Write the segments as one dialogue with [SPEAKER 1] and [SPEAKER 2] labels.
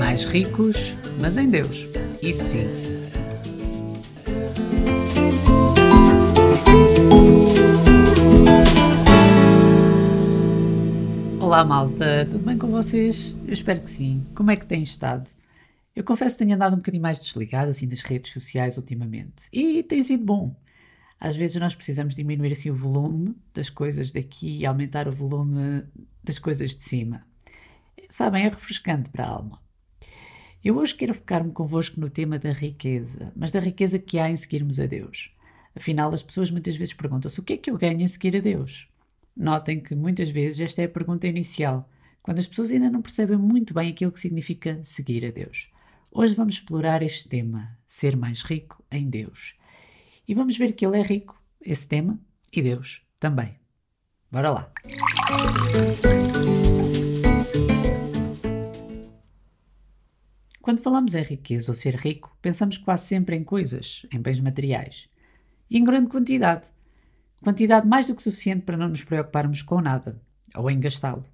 [SPEAKER 1] Mais ricos, mas em Deus. Isso sim. Olá malta, tudo bem com vocês? Eu espero que sim. Como é que têm estado? Eu confesso que tenho andado um bocadinho mais desligado assim das redes sociais ultimamente e tem sido bom. Às vezes nós precisamos diminuir assim o volume das coisas daqui e aumentar o volume das coisas de cima. Sabem, é refrescante para a alma. Eu hoje quero focar-me convosco no tema da riqueza, mas da riqueza que há em seguirmos a Deus. Afinal, as pessoas muitas vezes perguntam-se o que é que eu ganho em seguir a Deus? Notem que muitas vezes esta é a pergunta inicial, quando as pessoas ainda não percebem muito bem aquilo que significa seguir a Deus. Hoje vamos explorar este tema, ser mais rico em Deus. E vamos ver que ele é rico, esse tema, e Deus também. Bora lá! Quando falamos em riqueza ou ser rico, pensamos quase sempre em coisas, em bens materiais. E em grande quantidade. Quantidade mais do que suficiente para não nos preocuparmos com nada, ou em gastá-lo.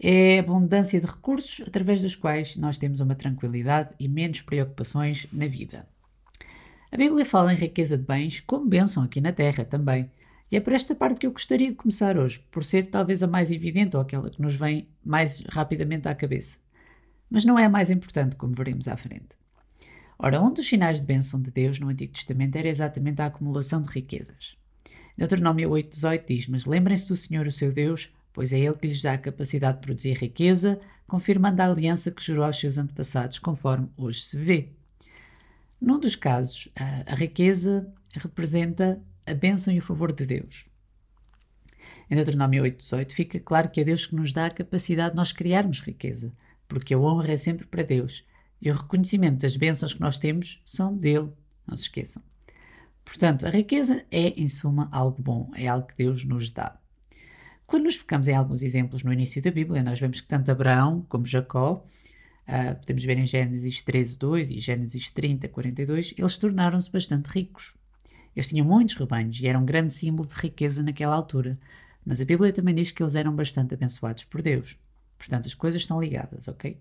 [SPEAKER 1] É a abundância de recursos através dos quais nós temos uma tranquilidade e menos preocupações na vida. A Bíblia fala em riqueza de bens como bênção aqui na Terra também. E é por esta parte que eu gostaria de começar hoje, por ser talvez a mais evidente ou aquela que nos vem mais rapidamente à cabeça. Mas não é mais importante, como veremos à frente. Ora, um dos sinais de bênção de Deus no Antigo Testamento era exatamente a acumulação de riquezas. Deuteronômio 8,18 diz: Mas lembrem-se do Senhor, o seu Deus, pois é Ele que lhes dá a capacidade de produzir riqueza, confirmando a aliança que jurou aos seus antepassados, conforme hoje se vê. Num dos casos, a, a riqueza representa a bênção e o favor de Deus. Em Deuteronômio 8,18 fica claro que é Deus que nos dá a capacidade de nós criarmos riqueza, porque a honra é sempre para Deus e o reconhecimento das bênçãos que nós temos são dele, não se esqueçam. Portanto, a riqueza é, em suma, algo bom, é algo que Deus nos dá. Quando nos focamos em alguns exemplos no início da Bíblia, nós vemos que tanto Abraão como Jacó Uh, podemos ver em Gênesis 13, 2 e Gênesis 30, 42, eles tornaram-se bastante ricos. Eles tinham muitos rebanhos e eram um grande símbolo de riqueza naquela altura. Mas a Bíblia também diz que eles eram bastante abençoados por Deus. Portanto, as coisas estão ligadas, ok?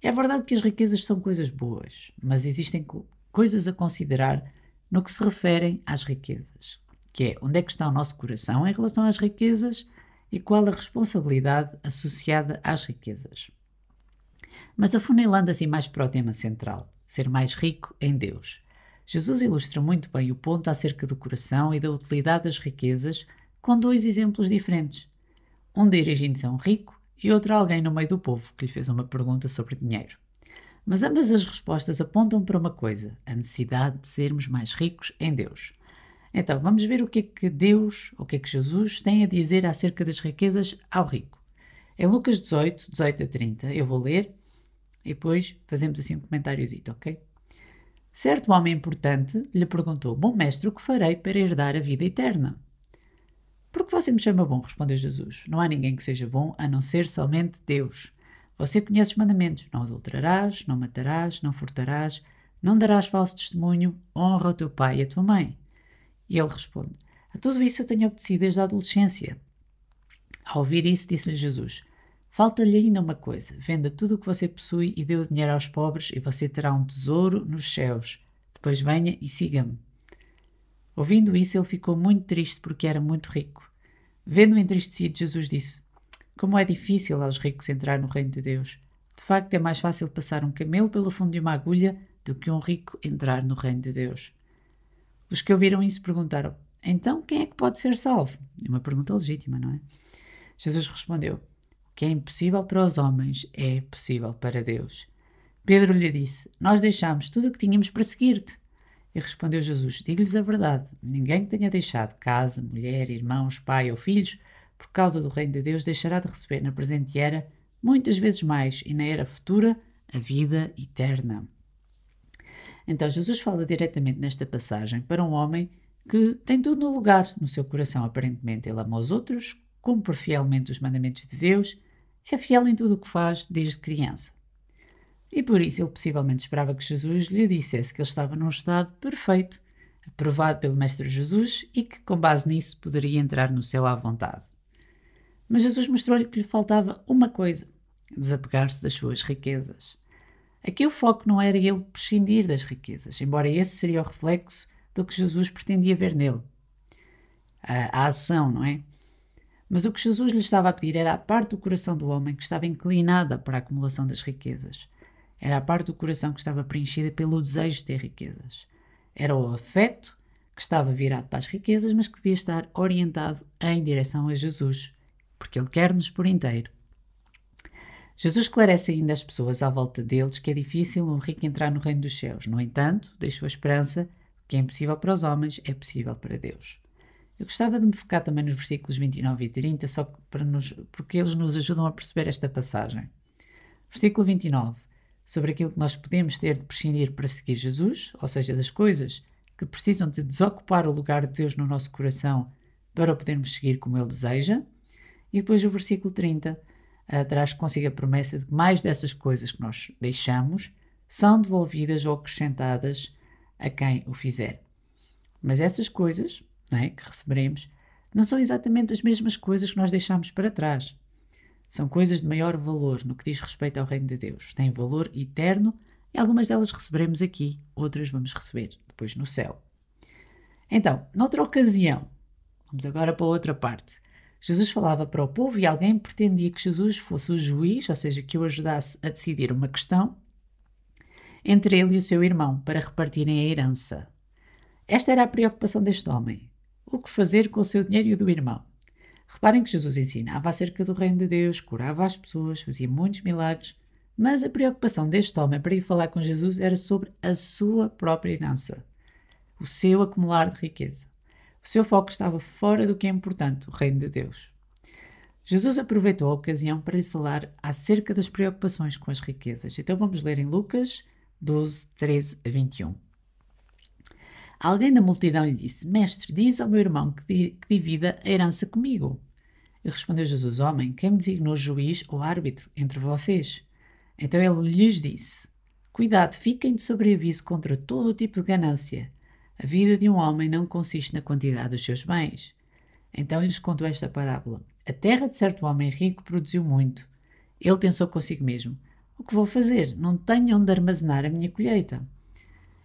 [SPEAKER 1] É verdade que as riquezas são coisas boas, mas existem coisas a considerar no que se referem às riquezas, que é onde é que está o nosso coração em relação às riquezas e qual a responsabilidade associada às riquezas. Mas afunilando assim mais para o tema central, ser mais rico em Deus. Jesus ilustra muito bem o ponto acerca do coração e da utilidade das riquezas com dois exemplos diferentes. Um dirigindo-se a um rico e outro a alguém no meio do povo que lhe fez uma pergunta sobre dinheiro. Mas ambas as respostas apontam para uma coisa: a necessidade de sermos mais ricos em Deus. Então, vamos ver o que é que Deus, o que é que Jesus tem a dizer acerca das riquezas ao rico. Em Lucas 18, 18 a 30, eu vou ler e depois fazemos assim um comentáriozito, ok? Certo homem importante lhe perguntou: Bom mestre, o que farei para herdar a vida eterna? Porque você me chama bom, respondeu Jesus. Não há ninguém que seja bom a não ser somente Deus. Você conhece os mandamentos: não adulterarás, não matarás, não furtarás, não darás falso testemunho, honra o teu pai e a tua mãe. E ele responde: A tudo isso eu tenho obedecido desde a adolescência. Ao ouvir isso, disse-lhe Jesus: Falta-lhe ainda uma coisa: venda tudo o que você possui e dê o dinheiro aos pobres, e você terá um tesouro nos céus. Depois venha e siga-me. Ouvindo isso, ele ficou muito triste porque era muito rico. Vendo-o entristecido, Jesus disse: Como é difícil aos ricos entrar no reino de Deus. De facto, é mais fácil passar um camelo pelo fundo de uma agulha do que um rico entrar no reino de Deus. Os que ouviram isso perguntaram: Então quem é que pode ser salvo? É uma pergunta legítima, não é? Jesus respondeu: que é impossível para os homens é possível para Deus. Pedro lhe disse: Nós deixámos tudo o que tínhamos para seguir-te. E respondeu Jesus: Digo-lhes a verdade: ninguém que tenha deixado casa, mulher, irmãos, pai ou filhos, por causa do reino de Deus, deixará de receber na presente era, muitas vezes mais, e na era futura, a vida eterna. Então Jesus fala diretamente nesta passagem para um homem que tem tudo no lugar no seu coração, aparentemente. Ele ama os outros, cumpre fielmente os mandamentos de Deus é fiel em tudo o que faz desde criança. E por isso ele possivelmente esperava que Jesus lhe dissesse que ele estava num estado perfeito, aprovado pelo Mestre Jesus e que, com base nisso, poderia entrar no céu à vontade. Mas Jesus mostrou-lhe que lhe faltava uma coisa, desapegar-se das suas riquezas. Aqui o foco não era ele prescindir das riquezas, embora esse seria o reflexo do que Jesus pretendia ver nele. A, a ação, não é? Mas o que Jesus lhe estava a pedir era a parte do coração do homem que estava inclinada para a acumulação das riquezas. Era a parte do coração que estava preenchida pelo desejo de ter riquezas. Era o afeto que estava virado para as riquezas, mas que devia estar orientado em direção a Jesus, porque Ele quer-nos por inteiro. Jesus esclarece ainda às pessoas à volta deles que é difícil um rico entrar no reino dos céus. No entanto, deixou a esperança que é impossível para os homens é possível para Deus. Eu gostava de me focar também nos versículos 29 e 30, só para nos, porque eles nos ajudam a perceber esta passagem. Versículo 29. Sobre aquilo que nós podemos ter de prescindir para seguir Jesus, ou seja, das coisas que precisam de desocupar o lugar de Deus no nosso coração para o podermos seguir como Ele deseja. E depois o versículo 30 uh, traz consigo a promessa de que mais dessas coisas que nós deixamos são devolvidas ou acrescentadas a quem o fizer. Mas essas coisas é, que receberemos não são exatamente as mesmas coisas que nós deixamos para trás. São coisas de maior valor no que diz respeito ao Reino de Deus. Têm valor eterno e algumas delas receberemos aqui, outras vamos receber depois no céu. Então, noutra ocasião, vamos agora para outra parte. Jesus falava para o povo e alguém pretendia que Jesus fosse o juiz, ou seja, que o ajudasse a decidir uma questão entre ele e o seu irmão para repartirem a herança. Esta era a preocupação deste homem. O que fazer com o seu dinheiro e o do irmão? Reparem que Jesus ensinava acerca do reino de Deus, curava as pessoas, fazia muitos milagres, mas a preocupação deste homem para ir falar com Jesus era sobre a sua própria herança, o seu acumular de riqueza. O seu foco estava fora do que é importante, o reino de Deus. Jesus aproveitou a ocasião para lhe falar acerca das preocupações com as riquezas. Então vamos ler em Lucas 12, 13 a 21. Alguém da multidão lhe disse: Mestre, diz ao meu irmão que, divida a herança comigo. E respondeu Jesus: Homem, quem me designou juiz ou árbitro entre vocês? Então ele lhes disse: Cuidado, fiquem de sobreaviso contra todo o tipo de ganância. A vida de um homem não consiste na quantidade dos seus bens. Então lhes contou esta parábola: A terra de certo homem rico produziu muito. Ele pensou consigo mesmo: O que vou fazer? Não tenho onde armazenar a minha colheita.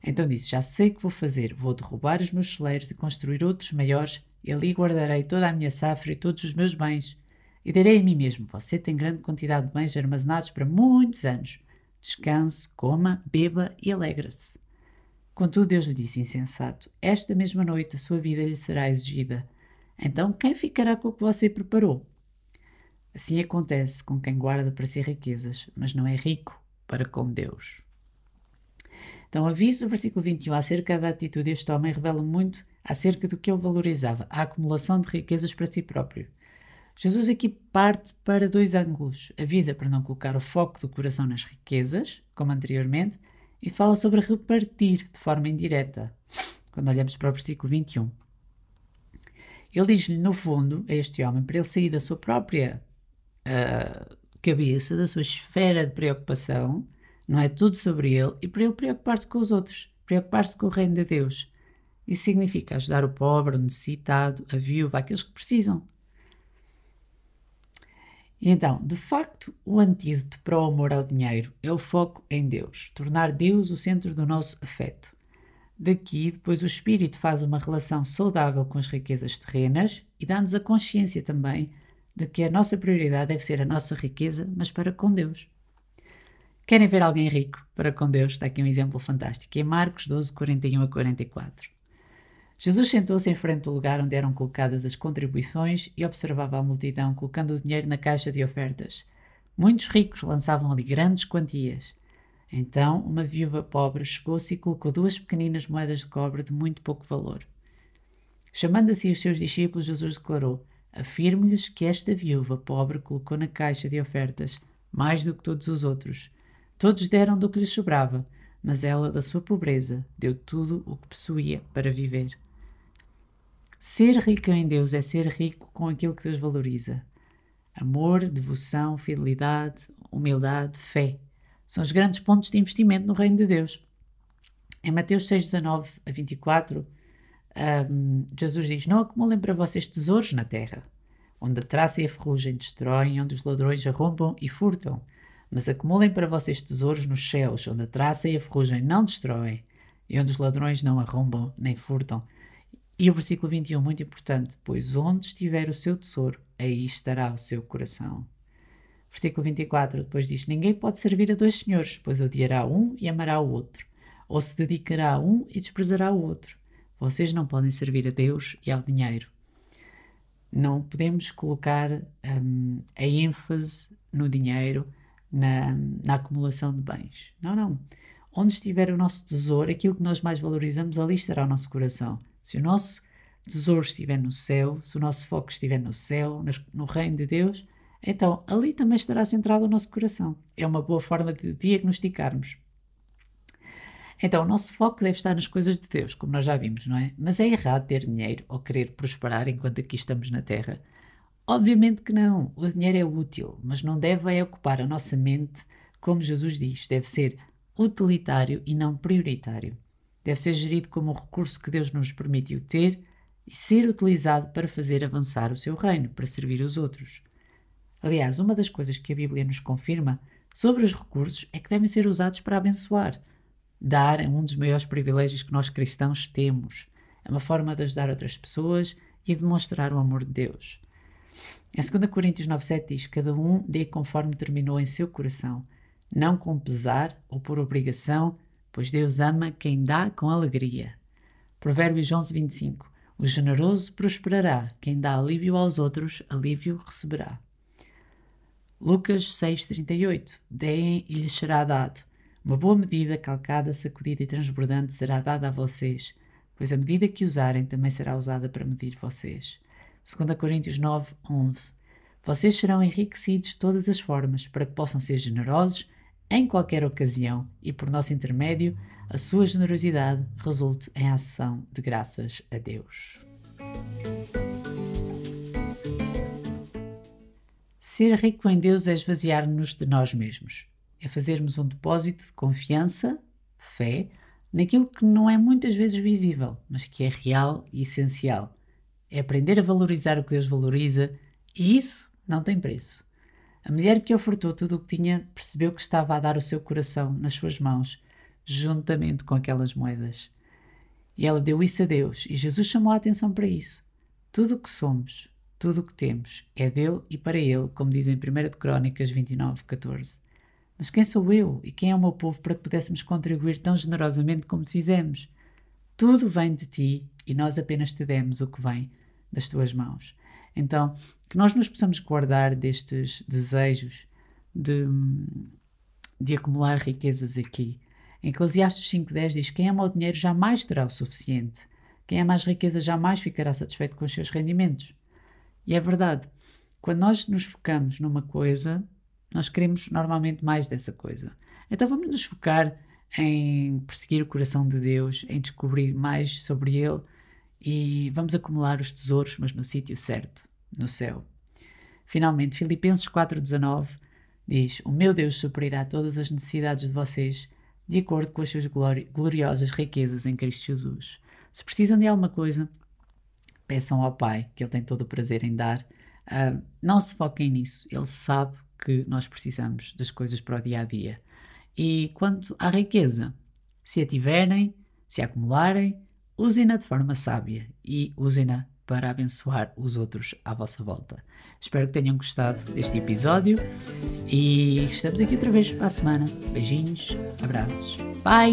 [SPEAKER 1] Então disse: Já sei o que vou fazer. Vou derrubar os meus celeiros e construir outros maiores, e ali guardarei toda a minha safra e todos os meus bens. E darei a mim mesmo: Você tem grande quantidade de bens armazenados para muitos anos. Descanse, coma, beba e alegre-se. Contudo, Deus lhe disse, insensato: Esta mesma noite a sua vida lhe será exigida. Então, quem ficará com o que você preparou? Assim acontece com quem guarda para si riquezas, mas não é rico para com Deus. Então, aviso, o versículo 21 acerca da atitude deste homem revela muito acerca do que ele valorizava, a acumulação de riquezas para si próprio. Jesus aqui parte para dois ângulos. Avisa para não colocar o foco do coração nas riquezas, como anteriormente, e fala sobre repartir de forma indireta, quando olhamos para o versículo 21. Ele diz-lhe, no fundo, a este homem, para ele sair da sua própria uh, cabeça, da sua esfera de preocupação, não é tudo sobre ele, e para ele preocupar-se com os outros, preocupar-se com o reino de Deus. Isso significa ajudar o pobre, o necessitado, a viúva, aqueles que precisam. Então, de facto, o antídoto para o amor ao dinheiro é o foco em Deus, tornar Deus o centro do nosso afeto. Daqui, depois, o espírito faz uma relação saudável com as riquezas terrenas e dá-nos a consciência também de que a nossa prioridade deve ser a nossa riqueza, mas para com Deus. Querem ver alguém rico para com Deus? Está aqui um exemplo fantástico. Em Marcos 12, 41 a 44. Jesus sentou-se em frente do lugar onde eram colocadas as contribuições e observava a multidão colocando o dinheiro na caixa de ofertas. Muitos ricos lançavam ali grandes quantias. Então, uma viúva pobre chegou-se e colocou duas pequeninas moedas de cobre de muito pouco valor. Chamando assim os seus discípulos, Jesus declarou: Afirmo-lhes que esta viúva pobre colocou na caixa de ofertas mais do que todos os outros. Todos deram do que lhes sobrava, mas ela, da sua pobreza, deu tudo o que possuía para viver. Ser rico em Deus é ser rico com aquilo que Deus valoriza. Amor, devoção, fidelidade, humildade, fé. São os grandes pontos de investimento no reino de Deus. Em Mateus 6, 19 a 24, um, Jesus diz: Não acumulem para vocês tesouros na terra, onde a traça e a ferrugem destroem, onde os ladrões arrombam e furtam. Mas acumulem para vocês tesouros nos céus, onde a traça e a ferrugem não destroem, e onde os ladrões não arrombam nem furtam. E o versículo 21, muito importante: Pois onde estiver o seu tesouro, aí estará o seu coração. Versículo 24 depois diz: Ninguém pode servir a dois senhores, pois odiará um e amará o outro, ou se dedicará a um e desprezará o outro. Vocês não podem servir a Deus e ao dinheiro. Não podemos colocar um, a ênfase no dinheiro, na, na acumulação de bens. Não, não. Onde estiver o nosso tesouro, aquilo que nós mais valorizamos, ali estará o nosso coração. Se o nosso tesouro estiver no céu, se o nosso foco estiver no céu, no reino de Deus, então ali também estará centrado o nosso coração. É uma boa forma de diagnosticarmos. Então, o nosso foco deve estar nas coisas de Deus, como nós já vimos, não é? Mas é errado ter dinheiro ou querer prosperar enquanto aqui estamos na Terra. Obviamente que não. O dinheiro é útil, mas não deve é ocupar a nossa mente, como Jesus diz, deve ser utilitário e não prioritário. Deve ser gerido como um recurso que Deus nos permitiu ter e ser utilizado para fazer avançar o seu reino, para servir os outros. Aliás, uma das coisas que a Bíblia nos confirma sobre os recursos é que devem ser usados para abençoar. Dar é um dos maiores privilégios que nós cristãos temos. É uma forma de ajudar outras pessoas e demonstrar o amor de Deus. Em 2 Coríntios 9,7 diz: Cada um dê conforme terminou em seu coração, não com pesar ou por obrigação, pois Deus ama quem dá com alegria. Provérbios 11:25 O generoso prosperará, quem dá alívio aos outros, alívio receberá. Lucas 6,38 Deem e lhes será dado. Uma boa medida, calcada, sacudida e transbordante será dada a vocês, pois a medida que usarem também será usada para medir vocês. 2 Coríntios 9, 11 Vocês serão enriquecidos de todas as formas, para que possam ser generosos em qualquer ocasião e, por nosso intermédio, a sua generosidade resulte em ação de graças a Deus. Ser rico em Deus é esvaziar-nos de nós mesmos. É fazermos um depósito de confiança, fé, naquilo que não é muitas vezes visível, mas que é real e essencial. É aprender a valorizar o que Deus valoriza e isso não tem preço. A mulher que ofertou tudo o que tinha percebeu que estava a dar o seu coração nas suas mãos, juntamente com aquelas moedas. E ela deu isso a Deus, e Jesus chamou a atenção para isso. Tudo o que somos, tudo o que temos é dele e para ele, como diz em 1 Crónicas 29, 14. Mas quem sou eu e quem é o meu povo para que pudéssemos contribuir tão generosamente como fizemos? Tudo vem de ti e nós apenas te demos o que vem das tuas mãos. Então, que nós nos possamos guardar destes desejos de, de acumular riquezas aqui. Em Eclesiastes 5.10 diz: Quem ama o dinheiro jamais terá o suficiente. Quem ama as riquezas jamais ficará satisfeito com os seus rendimentos. E é verdade. Quando nós nos focamos numa coisa, nós queremos normalmente mais dessa coisa. Então vamos nos focar em perseguir o coração de Deus, em descobrir mais sobre Ele e vamos acumular os tesouros, mas no sítio certo, no céu. Finalmente, Filipenses 4,19 diz: O meu Deus suprirá todas as necessidades de vocês de acordo com as suas gloriosas riquezas em Cristo Jesus. Se precisam de alguma coisa, peçam ao Pai, que Ele tem todo o prazer em dar. Uh, não se foquem nisso, Ele sabe que nós precisamos das coisas para o dia a dia. E quanto à riqueza, se a tiverem, se a acumularem, Usem-na de forma sábia e usem-na para abençoar os outros à vossa volta. Espero que tenham gostado deste episódio e estamos aqui outra vez para a semana. Beijinhos, abraços, bye!